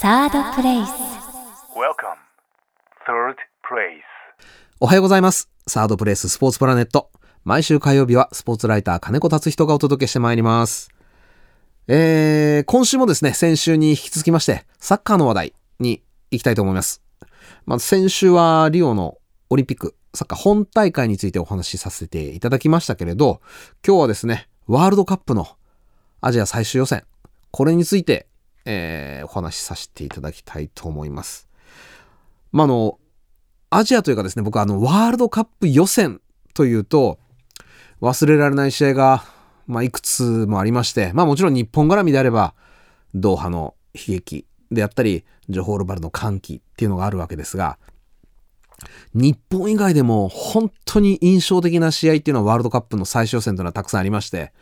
サードプレイス Welcome. Third place. おはようございます。サードプレイススポーツプラネット。毎週火曜日はスポーツライター金子達人がお届けしてまいります。えー、今週もですね、先週に引き続きまして、サッカーの話題に行きたいと思います。まず先週はリオのオリンピックサッカー本大会についてお話しさせていただきましたけれど、今日はですね、ワールドカップのアジア最終予選、これについて、えー、お話しさせていただきたいと思います。まあ、あの、アジアというかですね、僕はあの、ワールドカップ予選というと、忘れられない試合が、まあ、いくつもありまして、まあもちろん日本絡みであれば、ドーハの悲劇であったり、ジョホールバルの歓喜っていうのがあるわけですが、日本以外でも本当に印象的な試合っていうのはワールドカップの最終予選というのはたくさんありまして、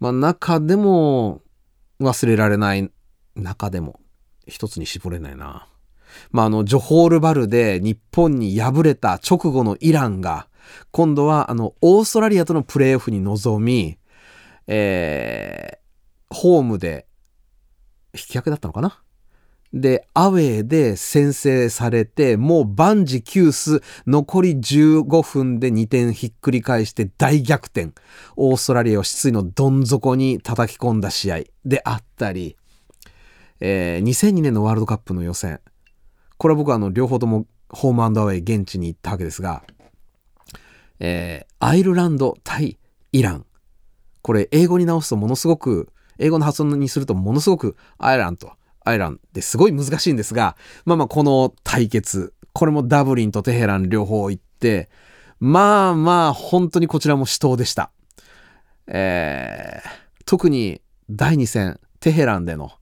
まあ中でも忘れられない中でも一つに絞れないな。まああの、ジョホールバルで日本に敗れた直後のイランが、今度はあの、オーストラリアとのプレーオフに臨み、えー、ホームで引き分けだったのかな？で、アウェーで先制されて、もう万事休す、残り15分で2点ひっくり返して大逆転。オーストラリアを失意のどん底に叩き込んだ試合であったり、えー2002年のワールドカップの予選。これは僕はあの、両方ともホームアウェイ現地に行ったわけですが、えーアイルランド対イラン。これ英語に直すとものすごく、英語の発音にするとものすごくアイランド、アイランってすごい難しいんですが、まあまあこの対決、これもダブリンとテヘラン両方行って、まあまあ本当にこちらも死闘でした。えー特に第2戦、テヘランでの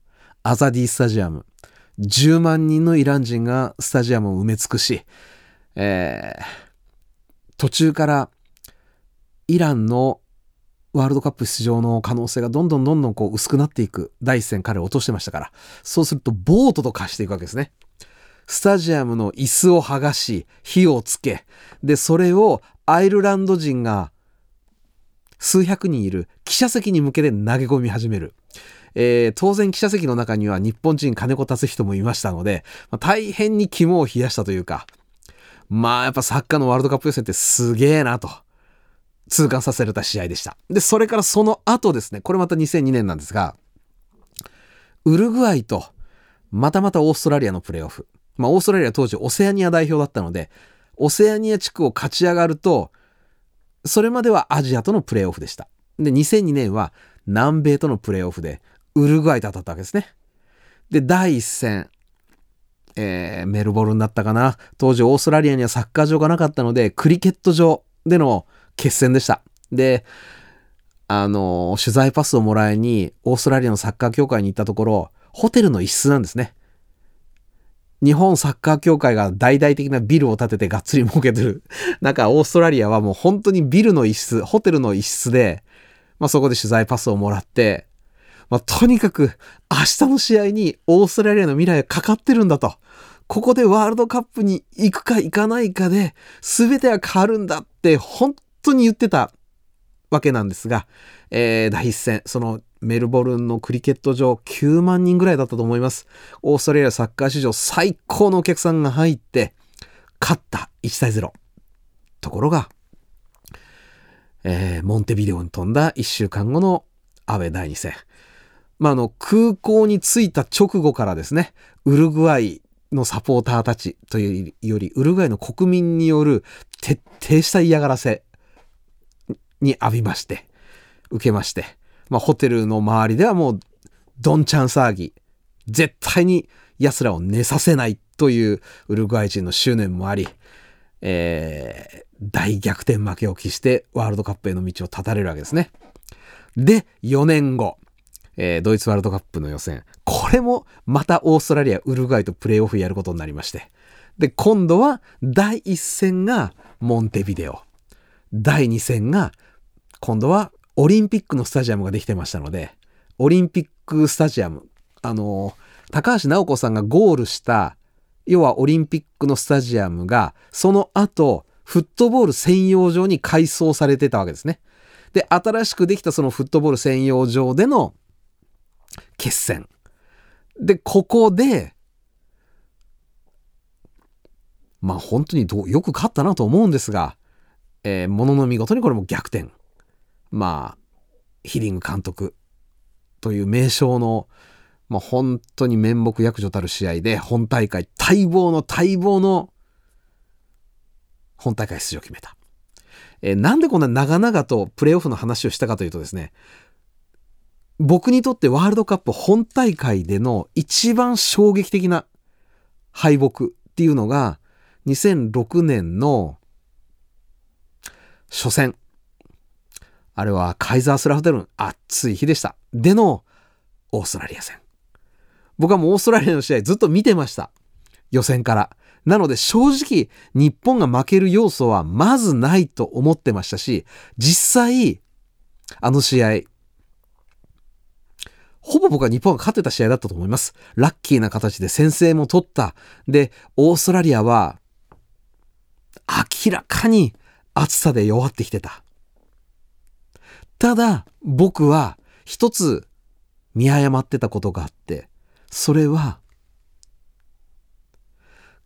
アザディスタジアム、10万人のイラン人がスタジアムを埋め尽くし、えー途中からイランのワールドカップ出場の可能性がどんどんどんどんこう薄くなっていく第一戦彼を落としてましたからそうするとボートと化していくわけですね。スタジアムの椅子を剥がし火をつけでそれをアイルランド人が数百人いる記者席に向けて投げ込み始める。えー当然記者席の中には日本人金子達人もいましたので、まあ大変に肝を冷やしたというかまあやっぱサッカーのワールドカップ予選ってすげえなと痛感させられた試合でした。で、それからその後ですね、これまた2002年なんですが、ウルグアイとまたまたオーストラリアのプレーオフ。まあオーストラリア当時オセアニア代表だったので、オセアニア地区を勝ち上がると、それまではアジアとのプレーオフでした。で、2002年は南米とのプレーオフで、ウルグアイと当たったわけですね。で、第一戦、えーメルボルンだったかな。当時オーストラリアにはサッカー場がなかったので、クリケット場での決戦でした。で、あのー取材パスをもらいに、オーストラリアのサッカー協会に行ったところ、ホテルの一室なんですね。日本サッカー協会が大々的なビルを建ててがっつり儲けてる。なんかオーストラリアはもう本当にビルの一室、ホテルの一室で、まあそこで取材パスをもらって、まあとにかく明日の試合にオーストラリアの未来がかかってるんだと。ここでワールドカップに行くか行かないかで全ては変わるんだって本当に言ってたわけなんですが、えー第一戦、そのメルボルンのクリケット場9万人ぐらいだったと思います。オーストラリアサッカー史上最高のお客さんが入って、勝った1対0。ところが、えーモンテビデオに飛んだ1週間後のアウェー第2戦。まあ、の、空港に着いた直後からですね、ウルグアイのサポーターたちというより、ウルグアイの国民による徹底した嫌がらせに浴びまして、受けまして、まあ、ホテルの周りではもう、どんちゃん騒ぎ、絶対に奴らを寝させないというウルグアイ人の執念もあり、えー大逆転負けを喫してワールドカップへの道を断たれるわけですね。で、4年後、えードイツワールドカップの予選。これもまたオーストラリア、ウルグアイとプレーオフやることになりまして。で、今度は第1戦がモンテビデオ。第2戦が今度はオリンピックのスタジアムができてましたので、オリンピックスタジアム、あの、高橋直子さんがゴールした、要はオリンピックのスタジアムが、その後、フットボール専用場に改装されてたわけですね。で、新しくできたそのフットボール専用場での決戦。で、ここで、まあ本当にどよく勝ったなと思うんですが、えー、ものの見事にこれも逆転。まあ、ヒリング監督という名称の、まあ、本当に面目躍如たる試合で、本大会、待望の待望の本大会出場を決めた。えー、なんでこんな長々とプレーオフの話をしたかというとですね、僕にとってワールドカップ本大会での一番衝撃的な敗北っていうのが2006年の初戦。あれはカイザースラフデルン暑い日でした。でのオーストラリア戦。僕はもうオーストラリアの試合ずっと見てました。予選から。なので正直日本が負ける要素はまずないと思ってましたし、実際あの試合ほぼ僕は日本が勝ってた試合だったと思います。ラッキーな形で先制も取った。で、オーストラリアは、明らかに暑さで弱ってきてた。ただ、僕は一つ見誤ってたことがあって、それは、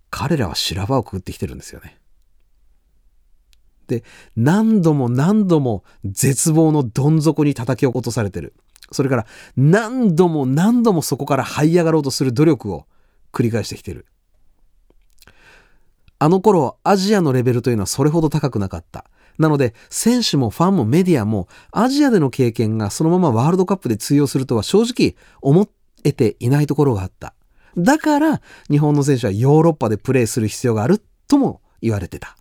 彼らは修羅場をくぐってきてるんですよね。で、何度も何度も絶望のどん底に叩き落とされてる。それから何度も何度もそこから這い上がろうとする努力を繰り返してきてる。あの頃アジアのレベルというのはそれほど高くなかった。なので選手もファンもメディアもアジアでの経験がそのままワールドカップで通用するとは正直思えていないところがあった。だから日本の選手はヨーロッパでプレーする必要があるとも言われてた。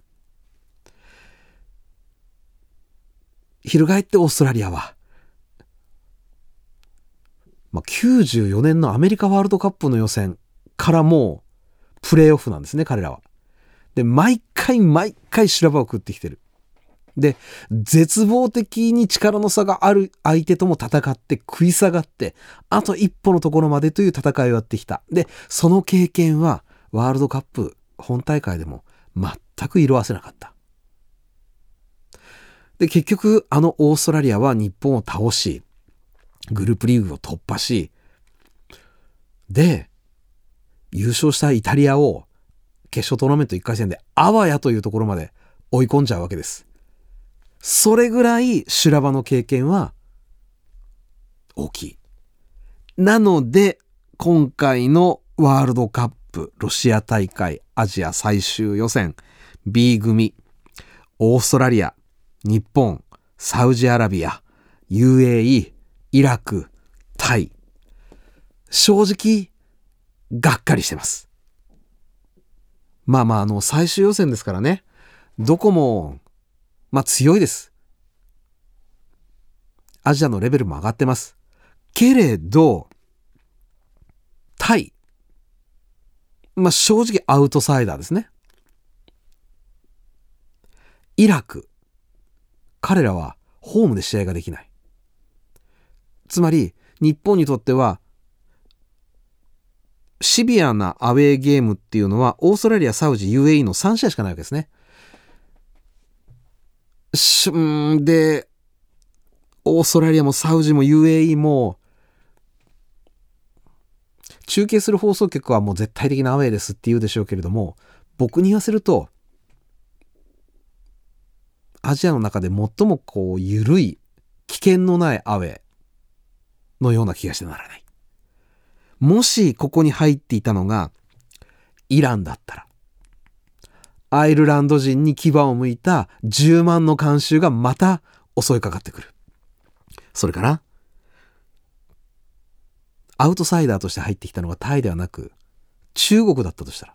翻ってオーストラリアはまあ、94年のアメリカワールドカップの予選からもうプレーオフなんですね、彼らは。で、毎回毎回修羅場を食ってきてる。で、絶望的に力の差がある相手とも戦って食い下がって、あと一歩のところまでという戦いをやってきた。で、その経験はワールドカップ本大会でも全く色あせなかった。で、結局あのオーストラリアは日本を倒し、グループリーグを突破し、で、優勝したイタリアを決勝トーナメント1回戦であわやというところまで追い込んじゃうわけです。それぐらい修羅場の経験は大きい。なので、今回のワールドカップロシア大会アジア最終予選 B 組オーストラリア日本サウジアラビア UAE イラク、タイ。正直、がっかりしてます。まあまあ、あの、最終予選ですからね。どこも、まあ強いです。アジアのレベルも上がってます。けれど、タイ。まあ正直アウトサイダーですね。イラク。彼らはホームで試合ができない。つまり、日本にとっては、シビアなアウェーゲームっていうのは、オーストラリア、サウジ、UAE の3試合しかないわけですね。しんで、オーストラリアもサウジも UAE も、中継する放送局はもう絶対的なアウェーですって言うでしょうけれども、僕に言わせると、アジアの中で最もこう、緩い、危険のないアウェー。のような気がしてならない。もしここに入っていたのがイランだったら、アイルランド人に牙を向いた10万の慣習がまた襲いかかってくる。それから、アウトサイダーとして入ってきたのがタイではなく、中国だったとしたら。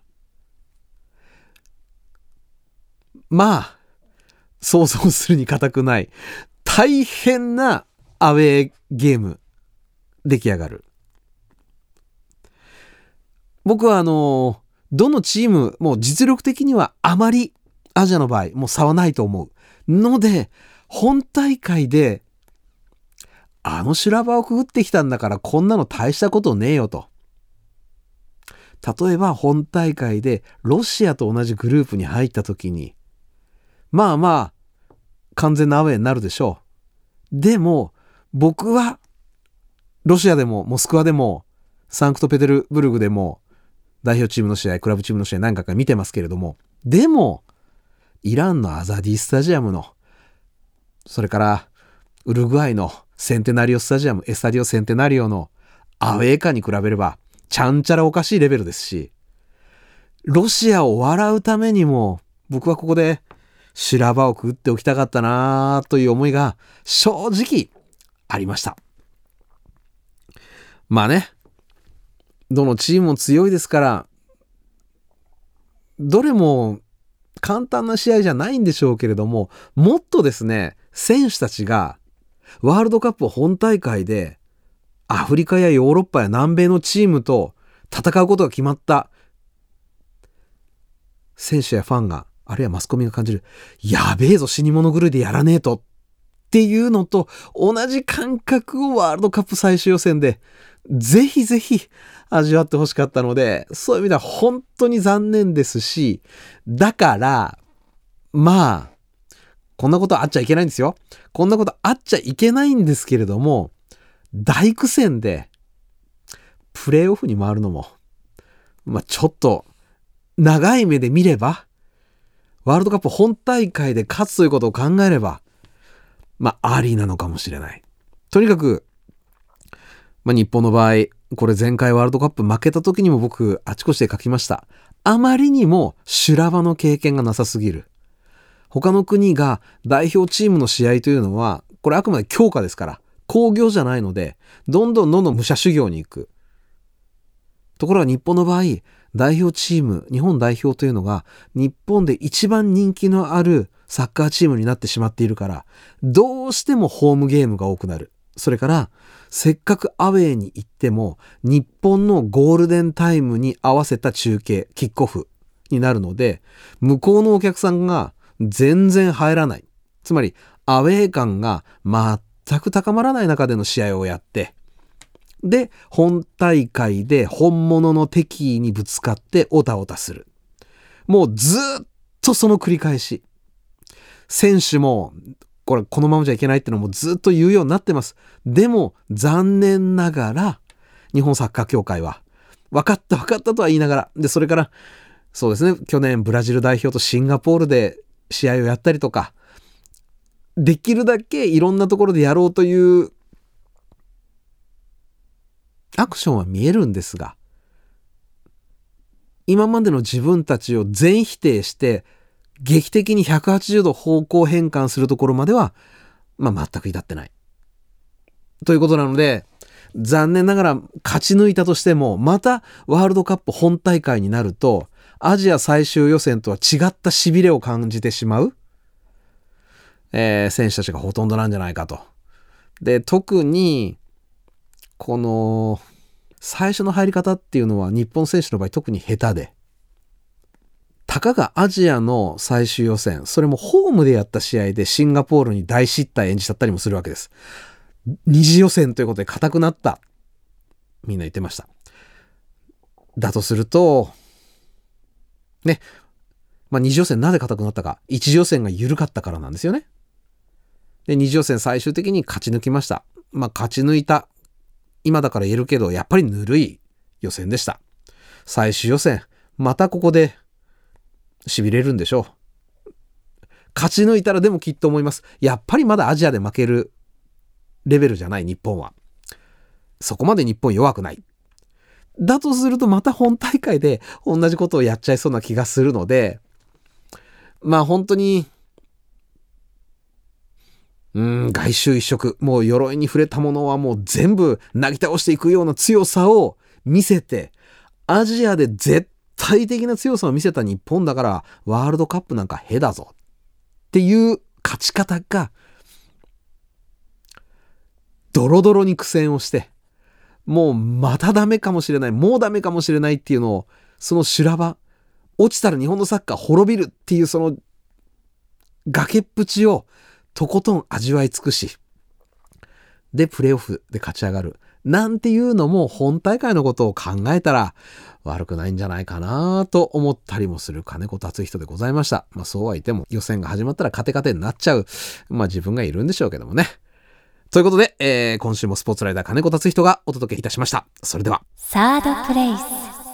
まあ、想像するに難くない、大変なアウェーゲーム出来上がる。僕はあの、どのチームも実力的にはあまりアジアの場合もう差はないと思う。ので、本大会であの修羅場をくぐってきたんだからこんなの大したことねえよと。例えば本大会でロシアと同じグループに入った時に、まあまあ、完全なアウェイになるでしょう。でも、僕はロシアでもモスクワでもサンクトペテルブルグでも代表チームの試合クラブチームの試合何回か見てますけれどもでも、イランのアザディスタジアムの、それからウルグアイのセンテナリオスタジアム、エスタディオセンテナリオのアウェー感に比べれば、ちゃんちゃらおかしいレベルですし、ロシアを笑うためにも、僕はここで修羅場をくぐっておきたかったなという思いが正直ありました。まあね、どのチームも強いですから、どれも簡単な試合じゃないんでしょうけれども、もっとですね、選手たちがワールドカップ本大会でアフリカやヨーロッパや南米のチームと戦うことが決まった選手やファンが、あるいはマスコミが感じる、やべえぞ死に物狂いでやらねえと。っていうのと同じ感覚をワールドカップ最終予選でぜひぜひ味わってほしかったので、そういう意味では本当に残念ですし、だから、まあ、こんなことあっちゃいけないんですよ。こんなことあっちゃいけないんですけれども、大苦戦で、プレーオフに回るのも、まあちょっと、長い目で見れば、ワールドカップ本大会で勝つということを考えれば、まあありなのかもしれない。とにかく、まあ、日本の場合、これ前回ワールドカップ負けた時にも僕、あちこちで書きました。あまりにも修羅場の経験がなさすぎる。他の国が代表チームの試合というのは、これあくまで強化ですから、工業じゃないので、どんどんどんどん武者修行に行く。ところが日本の場合、代表チーム、日本代表というのが、日本で一番人気のあるサッカーチームになってしまっているから、どうしてもホームゲームが多くなる。それから、せっかくアウェーに行っても、日本のゴールデンタイムに合わせた中継、キックオフになるので、向こうのお客さんが全然入らない。つまり、アウェー感が全く高まらない中での試合をやって、で、本大会で本物の敵意にぶつかってオタオタする。もうずっとその繰り返し。選手もこれこのままじゃいけないってのもずっと言うようになってます。でも残念ながら日本サッカー協会は分かった分かったとは言いながらでそれからそうですね去年ブラジル代表とシンガポールで試合をやったりとかできるだけいろんなところでやろうというアクションは見えるんですが今までの自分たちを全否定して劇的に180度方向変換するところまでは、まあ、全く至ってない。ということなので、残念ながら勝ち抜いたとしても、またワールドカップ本大会になると、アジア最終予選とは違った痺れを感じてしまう、えー、選手たちがほとんどなんじゃないかと。で、特に、この、最初の入り方っていうのは日本選手の場合特に下手で、たかがアジアの最終予選、それもホームでやった試合でシンガポールに大失態演じちゃったりもするわけです。二次予選ということで硬くなった。みんな言ってました。だとすると、ね、まあ、二次予選なぜ硬くなったか。一次予選が緩かったからなんですよね。で、二次予選最終的に勝ち抜きました。まあ、勝ち抜いた。今だから言えるけど、やっぱりぬるい予選でした。最終予選、またここで痺れるんでしょう。勝ち抜いたらでもきっと思います。やっぱりまだアジアで負けるレベルじゃない日本は。そこまで日本弱くない。だとするとまた本大会で同じことをやっちゃいそうな気がするので、まあ本当に、うん、外周一色、もう鎧に触れたものはもう全部なぎ倒していくような強さを見せて、アジアで絶対的な強さを見せた日本だからワールドカップなんかへだぞっていう勝ち方がドロドロに苦戦をしてもうまたダメかもしれないもうダメかもしれないっていうのをその修羅場落ちたら日本のサッカー滅びるっていうその崖っぷちをとことん味わい尽くしでプレーオフで勝ち上がる。なんていうのも本大会のことを考えたら悪くないんじゃないかなと思ったりもする金子達人でございました。まあそうは言っても予選が始まったらカテカテになっちゃう、まあ自分がいるんでしょうけどもね。ということで、えー、今週もスポーツライダー金子達人がお届けいたしました。それでは。サードプレイス。